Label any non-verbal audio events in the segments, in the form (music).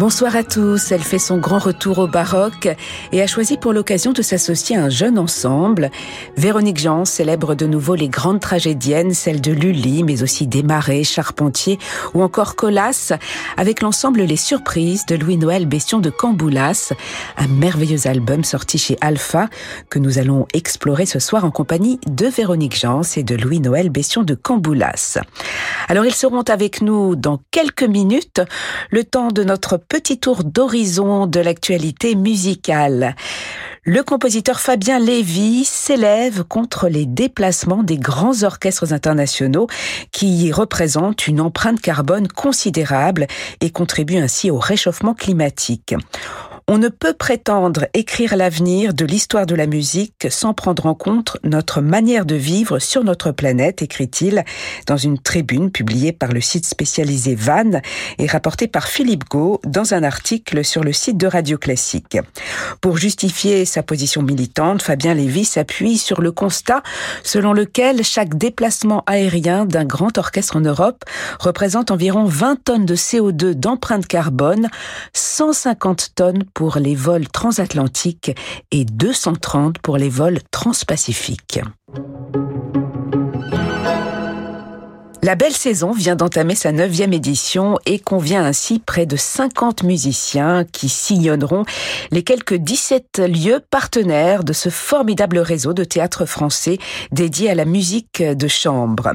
Bonsoir à tous. Elle fait son grand retour au baroque et a choisi pour l'occasion de s'associer à un jeune ensemble. Véronique Jean célèbre de nouveau les grandes tragédiennes, celles de Lully, mais aussi Desmarais, Charpentier ou encore Colas, avec l'ensemble Les Surprises de Louis-Noël Bestion de Camboulas, un merveilleux album sorti chez Alpha que nous allons explorer ce soir en compagnie de Véronique Jean et de Louis-Noël Bestion de Camboulas. Alors ils seront avec nous dans quelques minutes, le temps de notre petit tour d'horizon de l'actualité musicale. Le compositeur Fabien Lévy s'élève contre les déplacements des grands orchestres internationaux qui représentent une empreinte carbone considérable et contribuent ainsi au réchauffement climatique. On ne peut prétendre écrire l'avenir de l'histoire de la musique sans prendre en compte notre manière de vivre sur notre planète, écrit-il dans une tribune publiée par le site spécialisé Van et rapportée par Philippe Gau dans un article sur le site de Radio Classique. Pour justifier sa position militante, Fabien Lévy s'appuie sur le constat selon lequel chaque déplacement aérien d'un grand orchestre en Europe représente environ 20 tonnes de CO2 d'empreinte carbone, 150 tonnes pour les vols transatlantiques et 230 pour les vols transpacifiques. La belle saison vient d'entamer sa neuvième édition et convient ainsi près de 50 musiciens qui sillonneront les quelques 17 lieux partenaires de ce formidable réseau de théâtre français dédié à la musique de chambre.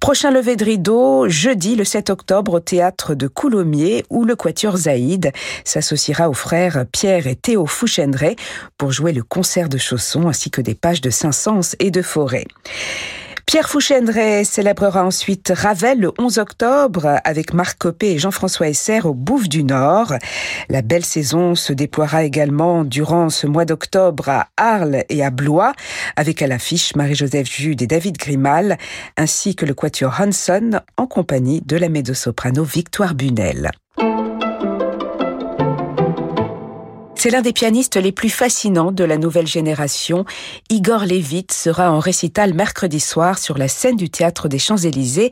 Prochain lever de rideau, jeudi le 7 octobre au théâtre de Coulommiers où le quatuor Zaïd s'associera aux frères Pierre et Théo Fouchendré pour jouer le concert de chaussons ainsi que des pages de Saint-Saëns et de Forêt. Pierre Fouchendray célébrera ensuite Ravel le 11 octobre avec Marc Copé et Jean-François Esser au Bouffe du Nord. La belle saison se déploiera également durant ce mois d'octobre à Arles et à Blois avec à l'affiche Marie-Joseph Jude et David Grimal ainsi que le quatuor Hanson en compagnie de la médo-soprano Victoire Bunel. C'est l'un des pianistes les plus fascinants de la nouvelle génération. Igor Levit sera en récital mercredi soir sur la scène du théâtre des Champs-Élysées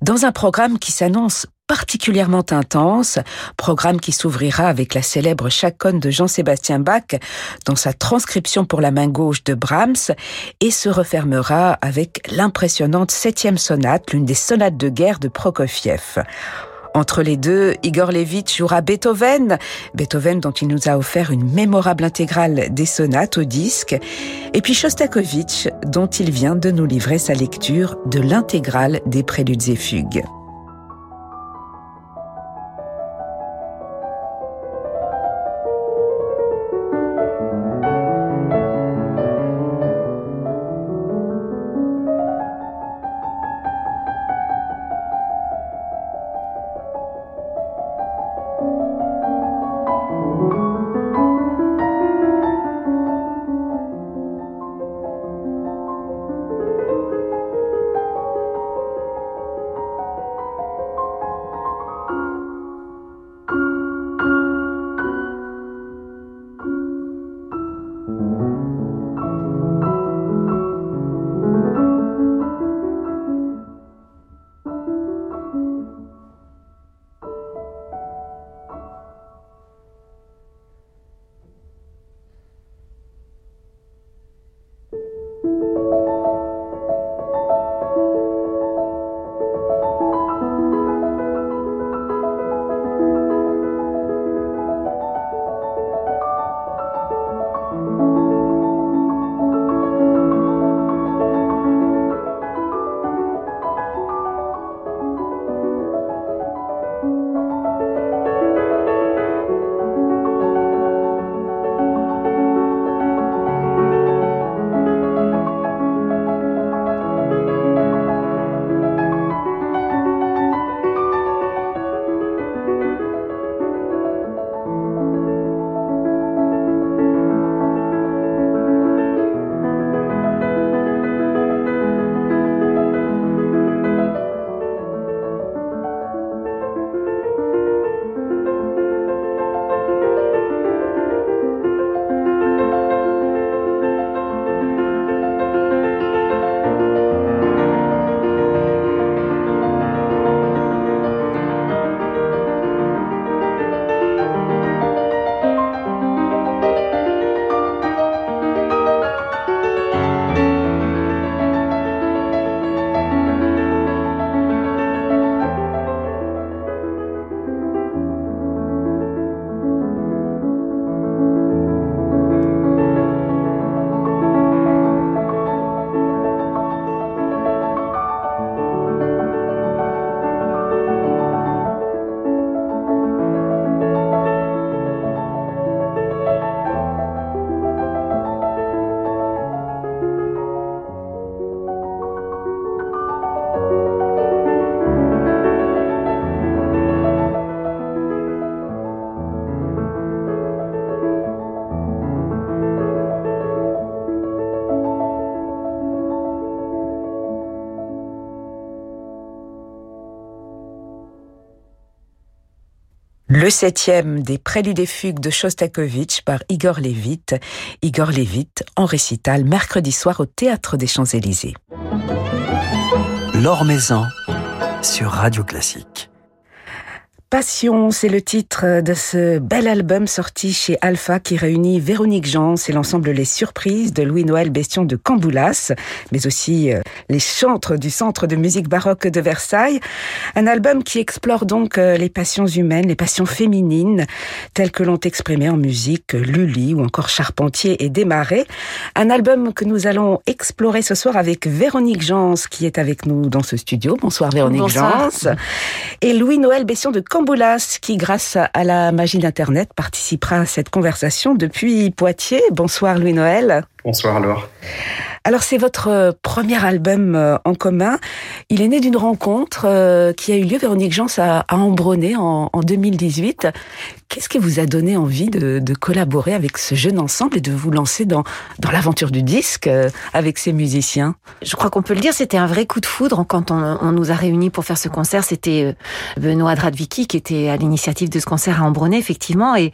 dans un programme qui s'annonce particulièrement intense, programme qui s'ouvrira avec la célèbre chaconne de Jean-Sébastien Bach dans sa transcription pour la main gauche de Brahms et se refermera avec l'impressionnante septième sonate, l'une des sonates de guerre de Prokofiev. Entre les deux, Igor Levitch jouera Beethoven, Beethoven dont il nous a offert une mémorable intégrale des sonates au disque, et puis Shostakovich dont il vient de nous livrer sa lecture de l'intégrale des préludes et fugues. Le septième des Préludes et Fugues de Shostakovich par Igor Levit. Igor Levit en récital mercredi soir au Théâtre des Champs-Élysées. Maison sur Radio Classique. Passion, c'est le titre de ce bel album sorti chez Alpha qui réunit Véronique Jans et l'ensemble Les Surprises de Louis-Noël Bestion de Camboulas, mais aussi euh, les chantres du Centre de musique baroque de Versailles. Un album qui explore donc euh, les passions humaines, les passions féminines, telles que l'ont exprimé en musique Lully ou encore Charpentier et Desmarais. Un album que nous allons explorer ce soir avec Véronique Jans qui est avec nous dans ce studio. Bonsoir Véronique Jans. Et Louis-Noël Bestion de Camboulas qui, grâce à la magie d'Internet, participera à cette conversation depuis Poitiers. Bonsoir Louis-Noël. Bonsoir Laure. Alors c'est votre euh, premier album euh, en commun. Il est né d'une rencontre euh, qui a eu lieu, Véronique Jans, à, Ambronay en, 2018. Qu'est-ce qui vous a donné envie de, collaborer avec ce jeune ensemble et de vous lancer dans, dans l'aventure du disque avec ces musiciens? Je crois qu'on peut le dire, c'était un vrai coup de foudre quand on, on nous a réunis pour faire ce concert. C'était Benoît Dradvicki qui était à l'initiative de ce concert à Ambronay, effectivement. Et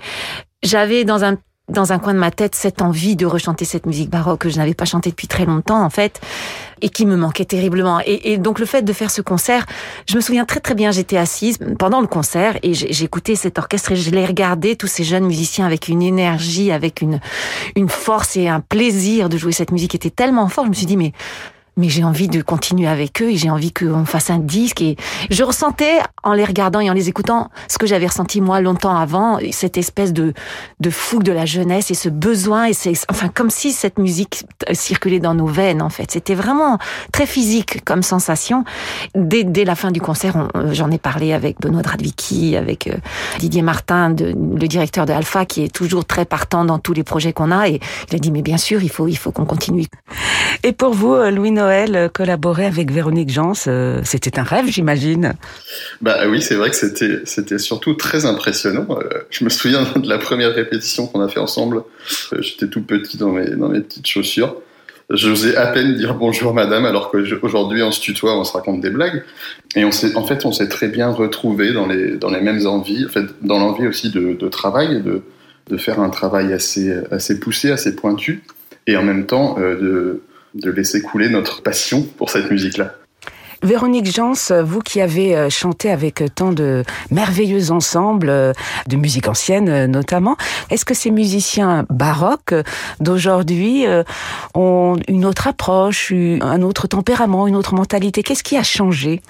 j'avais dans un dans un coin de ma tête cette envie de rechanter cette musique baroque que je n'avais pas chantée depuis très longtemps en fait et qui me manquait terriblement. Et, donc le fait de faire ce concert, je me souviens très très bien, j'étais assise pendant le concert et j'écoutais cet orchestre et je l'ai regardé, tous ces jeunes musiciens avec une énergie, avec une, une force et un plaisir de jouer cette musique était tellement fort, je me suis dit mais mais j'ai envie de continuer avec eux et j'ai envie qu'on fasse un disque. Et je ressentais, en les regardant et en les écoutant, ce que j'avais ressenti moi longtemps avant, cette espèce de, de fougue de la jeunesse et ce besoin. Et c'est, enfin, comme si cette musique circulait dans nos veines, en fait. C'était vraiment très physique comme sensation. Dès, dès la fin du concert, j'en ai parlé avec Benoît Dradvicki, avec euh, Didier Martin, le directeur de Alpha, qui est toujours très partant dans tous les projets qu'on a. Et il a dit, mais bien sûr, il faut, il faut qu'on continue. Et pour vous, Louis Noël, euh, collaborer avec Véronique Jans, euh, c'était un rêve, j'imagine. Bah oui, c'est vrai que c'était c'était surtout très impressionnant. Euh, je me souviens (laughs) de la première répétition qu'on a fait ensemble. J'étais tout petit dans mes dans mes petites chaussures. J'osais à peine dire bonjour madame, alors qu'aujourd'hui on se tutoie, on se raconte des blagues. Et on en fait, on s'est très bien retrouvés dans les, dans les mêmes envies, en fait, dans l'envie aussi de, de travail, de, de faire un travail assez, assez poussé, assez pointu, et en même temps de, de laisser couler notre passion pour cette musique-là. Véronique Jans, vous qui avez euh, chanté avec tant de merveilleux ensembles euh, de musique ancienne euh, notamment, est-ce que ces musiciens baroques d'aujourd'hui ont une autre approche, un autre tempérament, une autre mentalité? Qu'est-ce qui a changé?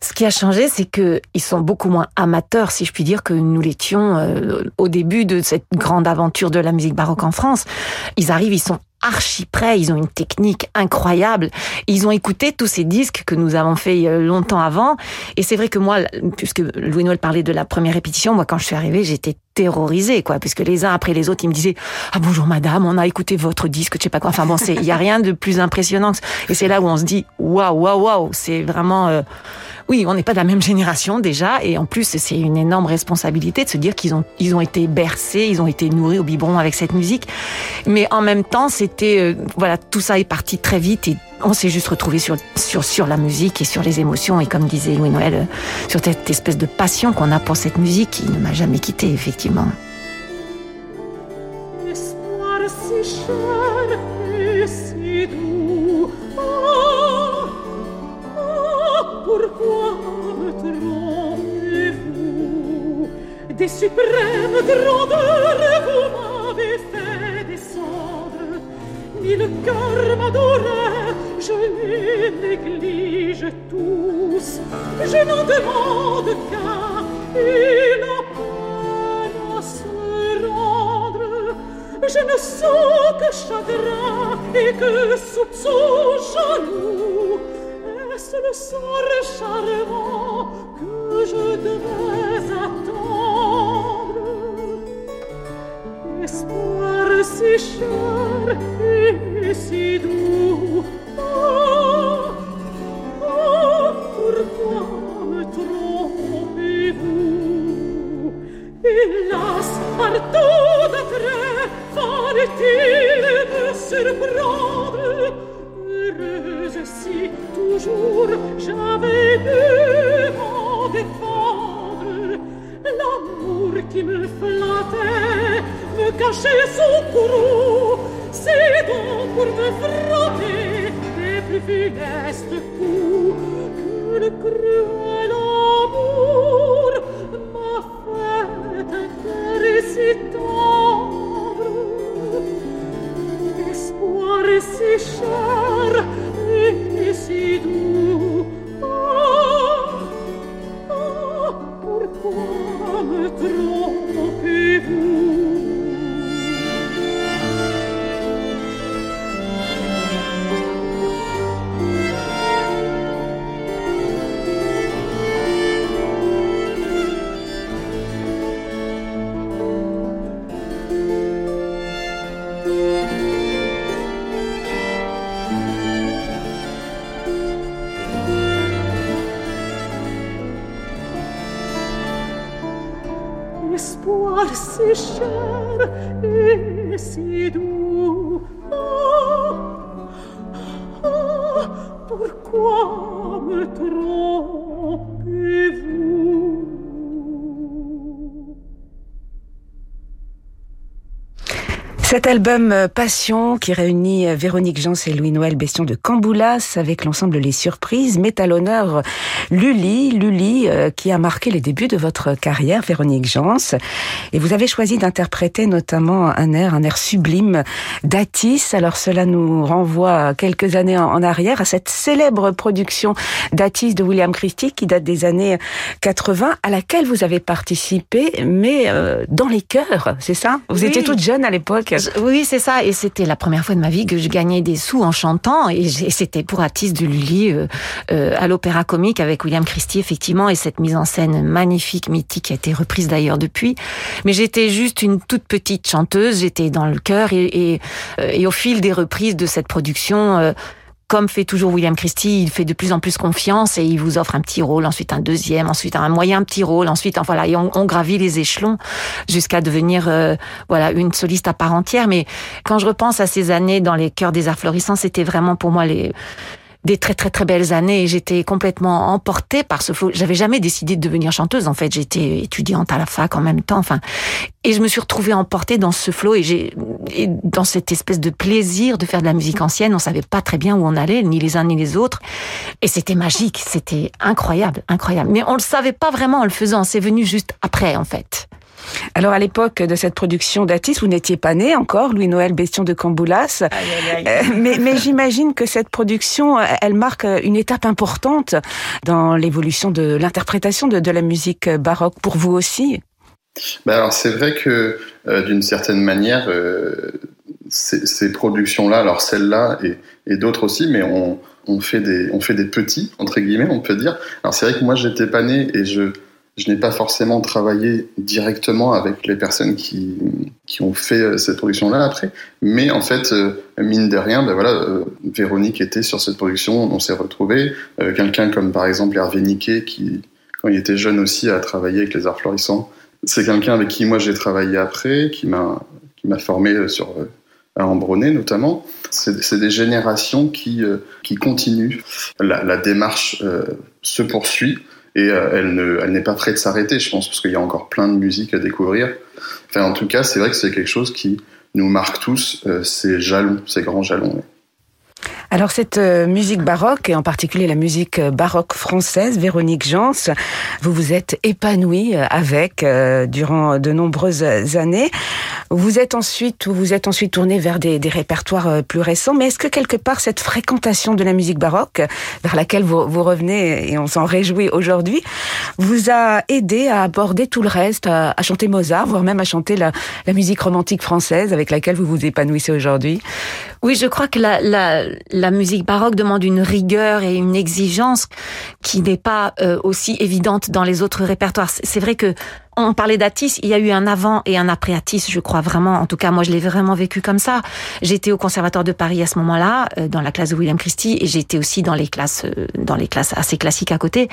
Ce qui a changé, c'est que ils sont beaucoup moins amateurs, si je puis dire, que nous l'étions au début de cette grande aventure de la musique baroque en France. Ils arrivent, ils sont archi prêts, ils ont une technique incroyable. Ils ont écouté tous ces disques que nous avons fait euh, longtemps avant. Et c'est vrai que moi, puisque Louis Noël parlait de la première répétition, moi quand je suis arrivée, j'étais terrorisée, quoi, puisque les uns après les autres, ils me disaient ah bonjour madame, on a écouté votre disque, je sais pas quoi. Enfin bon, c'est il y a rien de plus impressionnant. Et c'est là où on se dit waouh waouh waouh, c'est vraiment euh, oui, on n'est pas de la même génération déjà, et en plus c'est une énorme responsabilité de se dire qu'ils ont ils ont été bercés, ils ont été nourris au biberon avec cette musique, mais en même temps c'était euh, voilà tout ça est parti très vite et on s'est juste retrouvé sur, la musique et sur les émotions. Et comme disait Louis Noël, euh, sur cette espèce de passion qu'on a pour cette musique qui ne m'a jamais quitté effectivement. des suprêmes grandeurs Mille cœurs m'adoraient, je les néglige tous. Je n'en demande qu'un, et la peine à se rendre. Je ne sens que chagrin et que soupçon jaloux. Est-ce le sort charmant que je devais attendre? Espoir si come troppo Cet album euh, Passion qui réunit euh, Véronique Jans et Louis-Noël Bestion de Camboulas avec l'ensemble Les Surprises met à l'honneur Lully, Lully euh, qui a marqué les débuts de votre carrière, Véronique Jans. Et vous avez choisi d'interpréter notamment un air, un air sublime d'Atis. Alors cela nous renvoie quelques années en, arrière à cette célèbre production d'Atis de William Christie qui date des années 80 à laquelle vous avez participé, mais euh, dans les chœurs, c'est ça? Vous Oui. étiez toute jeune à l'époque. Oui, c'est ça. Et c'était la première fois de ma vie que je gagnais des sous en chantant. Et c'était pour Atis de Lully euh, euh, à l'Opéra Comique avec William Christie, effectivement. Et cette mise en scène magnifique, mythique, a été reprise d'ailleurs depuis. Mais j'étais juste une toute petite chanteuse. J'étais dans le chœur. Et, et, euh, et au fil des reprises de cette production... euh, comme fait toujours William Christie, il fait de plus en plus confiance et il vous offre un petit rôle, ensuite un deuxième, ensuite un moyen petit rôle, ensuite, voilà, et on, on gravit les échelons jusqu'à devenir, euh, voilà, une soliste à part entière. Mais quand je repense à ces années dans les chœurs des arts florissants, c'était vraiment pour moi les des très très très belles années j'étais complètement emportée par ce flow. J'avais jamais décidé de devenir chanteuse en fait, j'étais étudiante à la fac en même temps, enfin et je me suis retrouvée emportée dans ce flow et j'ai dans cette espèce de plaisir de faire de la musique ancienne, on savait pas très bien où on allait ni les uns ni les autres et c'était magique, c'était incroyable, incroyable. Mais on le savait pas vraiment en le faisant, c'est venu juste après en fait. Alors à l'époque de cette production d'Atis, vous n'étiez pas né encore, Louis-Noël Bestion de Camboulas. Euh, mais mais j'imagine que cette production, euh, elle marque euh, une étape importante dans l'évolution de l'interprétation de, de la musique baroque pour vous aussi. Bah alors c'est vrai que euh, d'une certaine manière, euh, ces, ces productions-là, alors celle-là et, et d'autres aussi, mais on, on fait des on fait des petits entre guillemets, on peut dire. Alors c'est vrai que moi j'étais pas né et je je n'ai pas forcément travaillé directement avec les personnes qui qui ont fait euh, cette production-là après, mais en fait euh, mine de rien, ben voilà, euh, Véronique était sur cette production, on s'est retrouvés. Quelqu'un comme par exemple Hervé Niquet qui quand il était jeune aussi a travaillé avec les arts florissants c'est quelqu'un avec qui moi j'ai travaillé après, qui m'a formé sur à Ambronay notamment. C'est des générations qui qui continuent. La, démarche se poursuit et euh, elle ne elle n'est pas prête de s'arrêter, je pense, parce qu'il y a encore plein de musique à découvrir. Enfin, en tout cas, c'est vrai que c'est quelque chose qui nous marque tous, euh, ces jalons, ces grands jalons. Alors cette euh, musique baroque, et en particulier la musique euh, baroque française, Véronique Jans, vous vous êtes épanouie euh, avec euh, durant de nombreuses années. Vous êtes ensuite, vous êtes ensuite tourné vers des, des répertoires plus récents, mais est-ce que quelque part cette fréquentation de la musique baroque, vers laquelle vous, vous revenez et on s'en réjouit aujourd'hui, vous a aidé à aborder tout le reste, à, à chanter Mozart, voire même à chanter la, la musique romantique française avec laquelle vous vous épanouissez aujourd'hui? Oui, je crois que la, la, la musique baroque demande une rigueur et une exigence qui n'est pas euh, aussi évidente dans les autres répertoires. C'est c'est vrai que on parlait d'Atis, il y a eu un avant et un après Atis, je crois vraiment. En tout cas, moi, je l'ai vraiment vécu comme ça. J'étais au Conservatoire de Paris à ce moment-là, euh, dans la classe de William Christie, et j'étais aussi dans les classes, euh, dans les classes assez classiques à côté.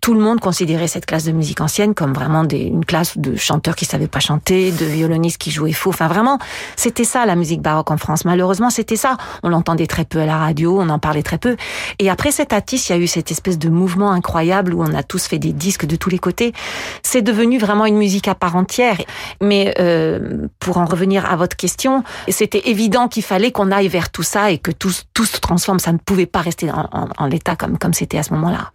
Tout le monde considérait cette classe de musique ancienne comme vraiment des, une classe de chanteurs qui savaient pas chanter, de violonistes qui jouaient faux. Enfin, vraiment, c'était ça la musique baroque en France. Malheureusement, c'était ça. On l'entendait très peu à la radio, on en parlait très peu. Et après cet Atis, il y a eu cette espèce de mouvement incroyable où on a tous fait des disques de tous les côtés. C'est devenu vraiment une musique à part entière. Mais euh, pour en revenir à votre question, c'était évident qu'il fallait qu'on aille vers tout ça et que tout, se transforme. Ça ne pouvait pas rester en, l'état comme c'était à ce moment-là.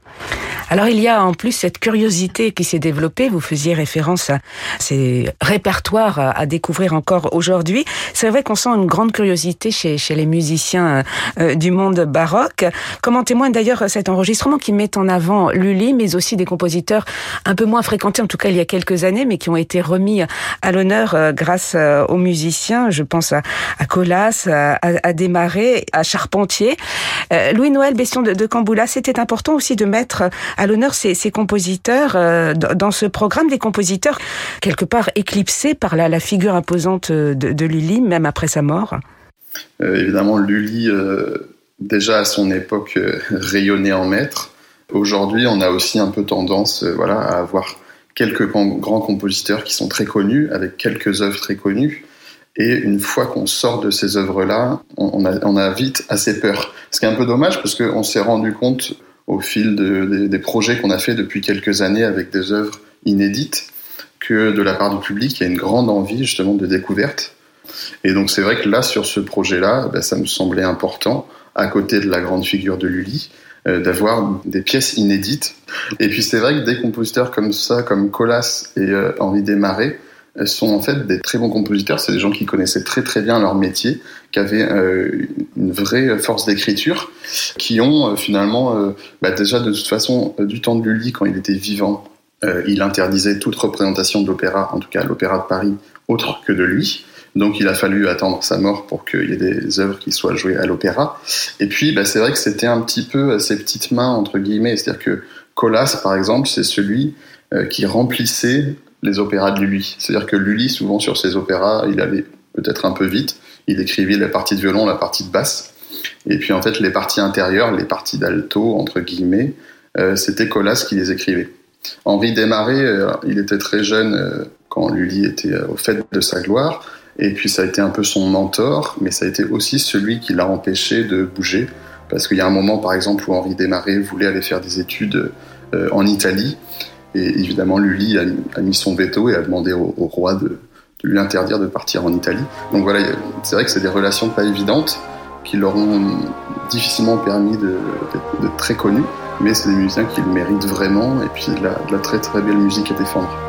Alors il y a en plus cette curiosité qui s'est développée. Vous faisiez référence à ces répertoires à, découvrir encore aujourd'hui. C'est vrai qu'on sent une grande curiosité chez, les musiciens euh, du monde baroque. Comme en témoigne d'ailleurs cet enregistrement qui met en avant Lully, mais aussi des compositeurs un peu moins fréquentés, en tout cas il y a quelques années, mais qui ont été remis à l'honneur euh, grâce euh, aux musiciens. Je pense à, à Colas, à, à Desmarais, à Charpentier. Euh, Louis-Noël Bestion de, de Camboula, c'était important aussi de mettre à l'honneur ces, compositeurs dans ce programme, des compositeurs quelque part éclipsés par la, figure imposante de, de Lully, même après sa mort. Évidemment, Lully, déjà à son époque, rayonnait en maître. Aujourd'hui, on a aussi un peu tendance voilà, à avoir quelques grands compositeurs qui sont très connus, avec quelques œuvres très connues. Et une fois qu'on sort de ces œuvres-là, on, a, vite assez peur. Ce qui est un peu dommage parce qu'on s'est rendu compte au fil de, de, des projets qu'on a fait depuis quelques années avec des œuvres inédites que de la part du public, il y a une grande envie justement de découverte. Et donc c'est vrai que là, sur ce projet-là, ben, ça me semblait important, à côté de la grande figure de Lully, d'avoir des pièces inédites. Et puis c'est vrai que des compositeurs comme ça, comme Colas et euh, Henri Desmarais, sont en fait des très bons compositeurs. C'est des gens qui connaissaient très très bien leur métier, qui avaient euh, une vraie force d'écriture, qui ont euh, finalement, euh, bah déjà de toute façon, du temps de Lully, quand il était vivant, il interdisait toute représentation de l'opéra, en tout cas l'opéra de Paris, autre que de lui. Donc il a fallu attendre sa mort pour qu'il y ait des œuvres qui soient jouées à l'opéra. Et puis bah, c'est vrai que c'était un petit peu ses petites mains, entre guillemets. C'est-à-dire que Colas, par exemple, c'est celui qui remplissait les opéras de Lully. C'est-à-dire que Lully, souvent sur ses opéras, il allait peut-être un peu vite. Il écrivait la partie de violon, la partie de basse. Et puis en fait, les parties intérieures, les parties d'alto, entre guillemets, euh, c'était Colas qui les écrivait. Henri Desmarais, euh, il était très jeune euh, quand Lully était au fait de sa gloire. Et puis ça a été un peu son mentor, mais ça a été aussi celui qui l'a empêché de bouger. Parce qu'il y a un moment, par exemple, où Henri Desmarais voulait aller faire des études en Italie. Et évidemment, Lully a, mis son veto et a demandé au, roi de, lui interdire de partir en Italie. Donc voilà, c'est vrai que c'est des relations pas évidentes qui leur ont difficilement permis d'être très connus, mais c'est des musiciens qui le méritent vraiment et puis de la, la très très belle musique à défendre.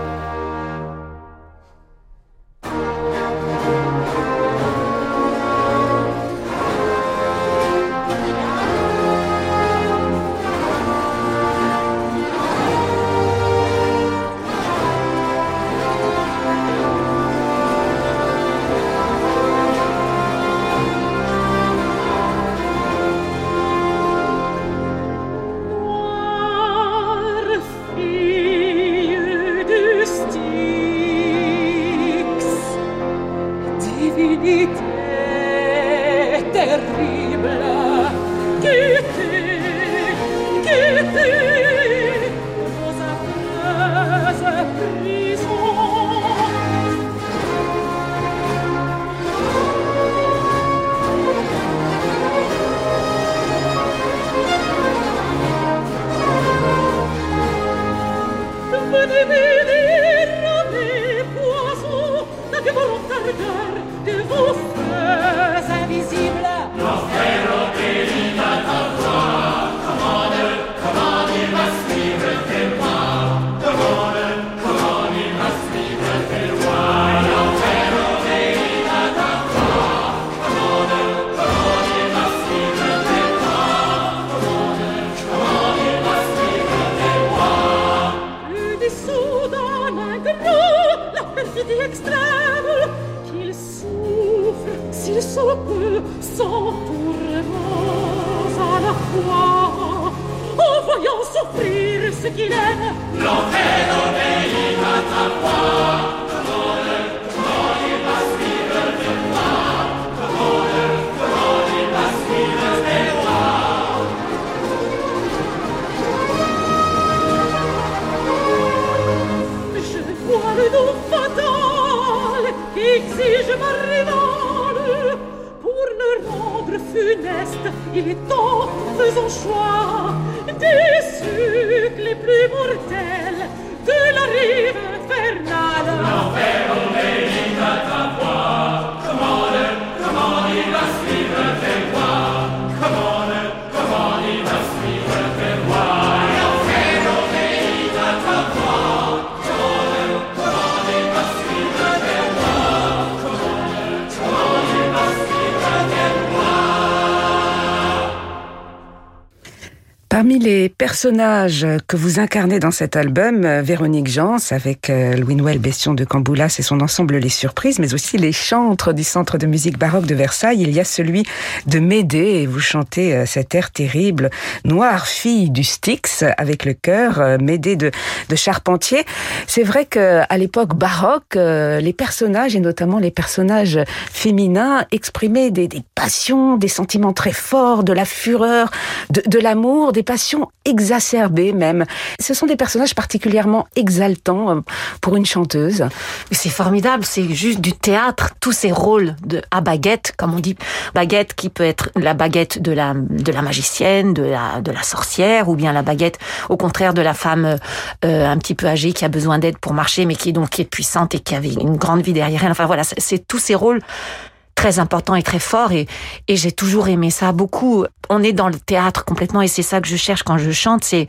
Des sucs les plus mortels Parmi les personnages que vous incarnez dans cet album, euh, Véronique Jans avec euh, Louis-Noël Bestion de Camboulas et son ensemble Les Surprises, mais aussi les chantres du Centre de musique baroque de Versailles, il y a celui de Médée et vous chantez euh, cet air terrible, Noire fille du Styx avec le chœur, Médée de, de Charpentier. C'est vrai que à l'époque baroque, les personnages et notamment les personnages féminins exprimaient des, passions, des sentiments très forts, de la fureur, de l'amour, des passions exacerbées même. Ce sont des personnages particulièrement exaltants euh, pour une chanteuse. C'est formidable, c'est juste du théâtre, tous ces rôles de à baguette, comme on dit, baguette qui peut être la baguette de la de la magicienne, de la de la sorcière, ou bien la baguette au contraire de la femme euh, un petit peu âgée qui a besoin d'aide pour marcher, mais qui est donc est puissante et qui avait une grande vie derrière elle. Enfin voilà, c'est tous ces rôles très important et très fort et, et j'ai toujours aimé ça beaucoup. On est dans le théâtre complètement et c'est ça que je cherche quand je chante, c'est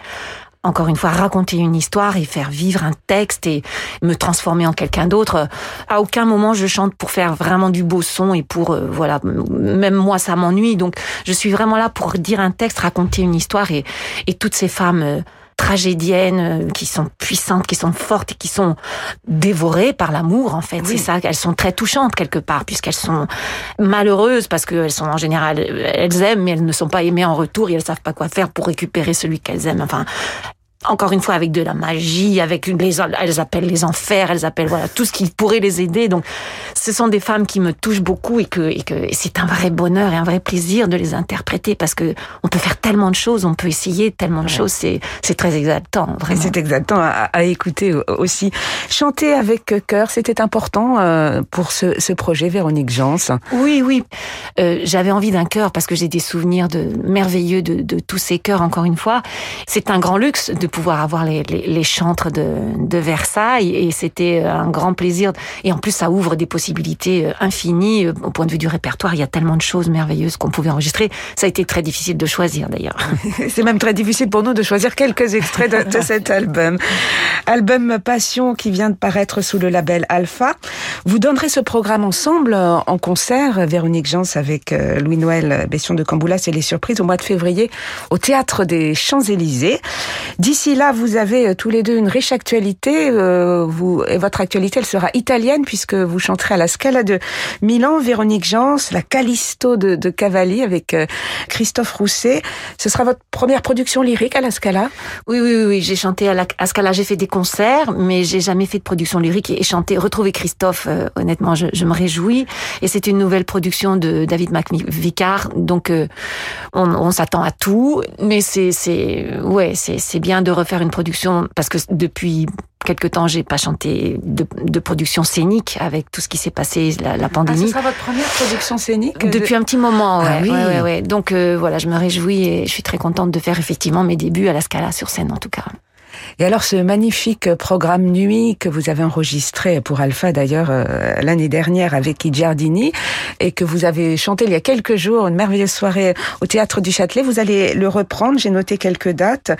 encore une fois, raconter une histoire et faire vivre un texte et me transformer en quelqu'un d'autre. À aucun moment je chante pour faire vraiment du beau son et pour, euh, voilà, même moi ça m'ennuie. Donc je suis vraiment là pour dire un texte, raconter une histoire et, et toutes ces femmes euh, tragédiennes euh, qui sont puissantes, qui sont fortes et qui sont dévorées par l'amour en fait. C'est ça, elles sont très touchantes quelque part puisqu'elles sont malheureuses parce qu'elles sont en général elles aiment mais elles ne sont pas aimées en retour et elles savent pas quoi faire pour récupérer celui qu'elles aiment. Enfin, encore une fois avec de la magie, avec les, elles appellent les enfers, elles appellent voilà tout ce qui pourrait les aider. Donc, ce sont des femmes qui me touchent beaucoup et que, et que c'est un vrai bonheur et un vrai plaisir de les interpréter parce que on peut faire tellement de choses, on peut essayer tellement de choses, c'est c'est très exaltant. Vraiment. C'est exaltant à, à, écouter aussi. Chanter avec cœur, c'était important euh, pour ce, ce, projet, Véronique Jans. Oui, oui, euh, j'avais envie d'un cœur parce que j'ai des souvenirs de merveilleux de, de tous ces chœurs. Encore une fois, c'est un grand luxe de pouvoir avoir les, les, les chantres de, de, Versailles et c'était un grand plaisir. Et en plus, ça ouvre des possibilités euh, infinies euh, au point de vue du répertoire. Il y a tellement de choses merveilleuses qu'on pouvait enregistrer. Ça a été très difficile de choisir d'ailleurs. (laughs) C'est même très difficile pour nous de choisir quelques extraits de, de (laughs) cet album. Album Passion qui vient de paraître sous le label Alpha. Vous donnerez ce programme ensemble euh, en concert, Véronique Jans avec Louis-Noël Bession de Camboulas et les surprises au mois de février au Théâtre des Champs-Élysées. D'ici là, vous avez euh, tous les deux une riche actualité. Euh, votre actualité, elle sera italienne puisque vous chanterez à la Scala de Milan, Véronique Jans, la Callisto de, de Cavalli avec euh, Christophe Rousset. Ce sera votre première production lyrique à la Scala? Oui, oui, oui. oui. J'ai chanté à la Scala, j'ai fait des concerts, mais j'ai jamais fait de production lyrique et, chanté, retrouver Christophe, honnêtement, je, me réjouis. Et c'est une nouvelle production de David McVicar, donc on, s'attend à tout, mais c'est, c'est, ouais, c'est bien de refaire une production parce que depuis quelque temps, j'ai pas chanté de, de, production scénique avec tout ce qui s'est passé, la, la pandémie. Ah, ce sera votre première production scénique Depuis un petit moment, ouais. Ah, oui. ouais, ouais, ouais. Donc euh, voilà, je me réjouis et je suis très contente de faire effectivement mes débuts à la Scala sur scène en tout cas. Et alors ce magnifique programme nuit que vous avez enregistré pour Alpha d'ailleurs euh, l'année dernière avec Giardini et que vous avez chanté il y a quelques jours, une merveilleuse soirée au théâtre du Châtelet, vous allez le reprendre, j'ai noté quelques dates.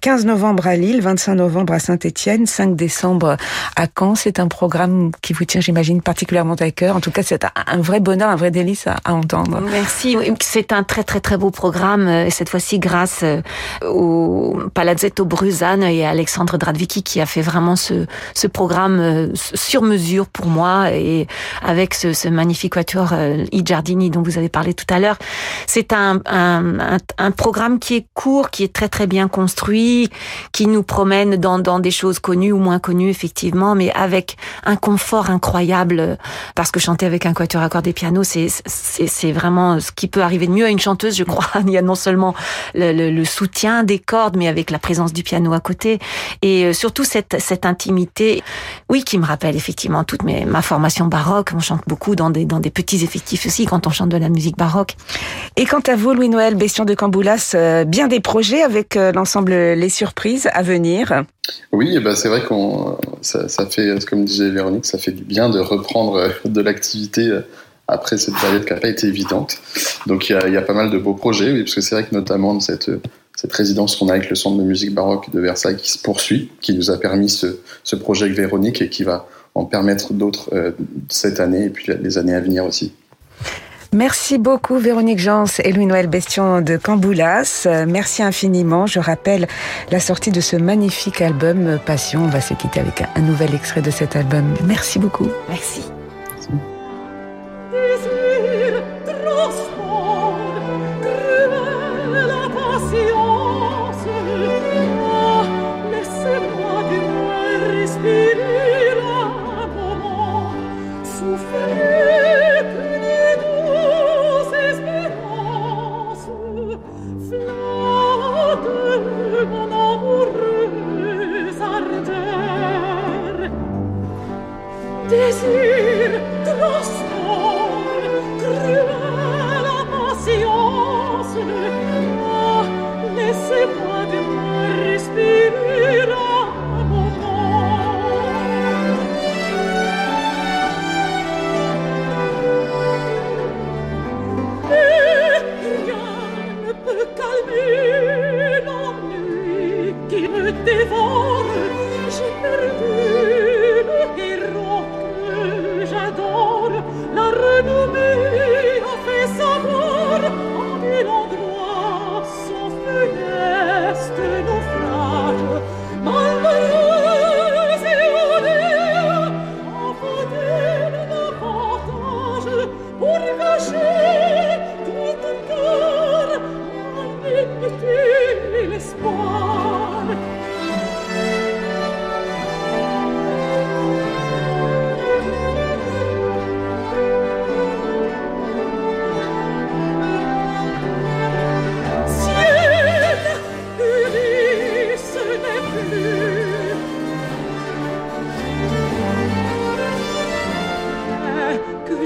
15 novembre à Lille, 25 novembre à Saint-Étienne, 5 décembre à Caen. C'est un programme qui vous tient, j'imagine, particulièrement à cœur. En tout cas, c'est un vrai bonheur, un vrai délice à, entendre. Merci. C'est un très très très beau programme et cette fois-ci grâce euh, au Palazzetto Bruzane et Alexandre Dradvicki qui a fait vraiment ce, ce programme euh, sur mesure pour moi et avec ce, ce magnifique quatuor euh, I Giardini dont vous avez parlé tout à l'heure. C'est un, un, un, un, programme qui est court, qui est très très bien construit, qui nous promène dans, dans des choses connues ou moins connues effectivement, mais avec un confort incroyable parce que chanter avec un quatuor à cordes et piano, c'est c'est vraiment ce qui peut arriver de mieux à une chanteuse, je crois. (laughs) Il y a non seulement le, le, le soutien des cordes, mais avec la présence du piano à côté et euh, surtout cette, intimité, oui, qui me rappelle effectivement toute ma formation baroque. On chante beaucoup dans des, petits effectifs aussi quand on chante de la musique baroque. Et quant à vous, Louis-Noël Bestion de Camboulas, euh, bien des projets avec euh, l'ensemble Les Surprises à venir? Oui, eh ben c'est vrai qu'on ça, fait, comme disait Véronique, ça fait du bien de reprendre de l'activité après cette période qui n'a pas été évidente. Donc il y a, y a pas mal de beaux projets, oui, parce que c'est vrai que notamment cette cette résidence qu'on a avec le Centre de musique baroque de Versailles qui se poursuit, qui nous a permis ce, ce projet avec Véronique et qui va en permettre d'autres euh, cette année et puis les années à venir aussi. Merci beaucoup Véronique Jans et Louis-Noël Bestion de Camboulas. Merci infiniment. Je rappelle la sortie de ce magnifique album Passion. On va se quitter avec un nouvel extrait de cet album. Merci beaucoup. Merci.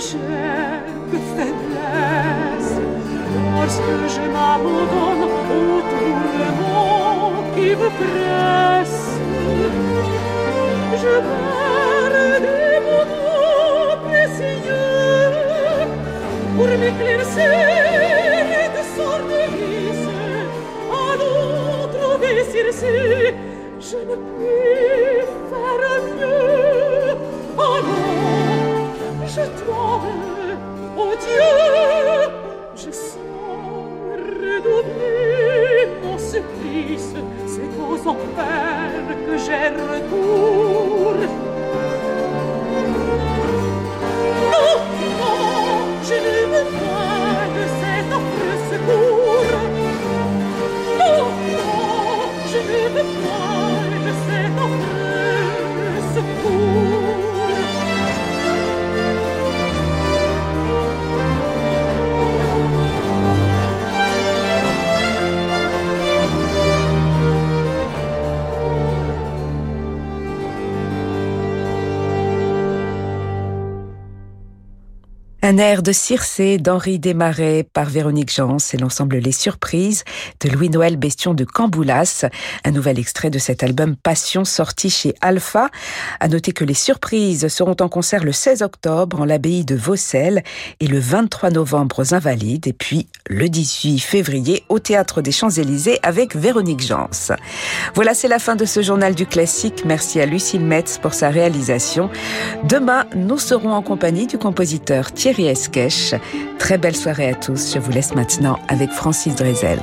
péché que faiblesse. Lorsque je m'abandonne au tourment qui me presse je perds des moments précieux pour m'éclaircir et de sorte glisser à l'autre vestir Oh Dieu, je sens redoubler mon supplice, c'est aux enfers que j'ai le. Un air de Circé d'Henri Desmarais par Véronique Jean, c'est l'ensemble Les Surprises de Louis-Noël Bestion de Camboulas, un nouvel extrait de cet album Passion sorti chez Alpha. À noter que Les Surprises seront en concert le 16 octobre en l'abbaye de Vaucelles et le 23 novembre aux Invalides et puis le 18 février au Théâtre des Champs-Élysées avec Véronique Jans. Voilà, c'est la fin de ce journal du classique. Merci à Lucille Metz pour sa réalisation. Demain, nous serons en compagnie du compositeur Thierry Très belle soirée à tous. Je vous laisse maintenant avec Francis Drezel.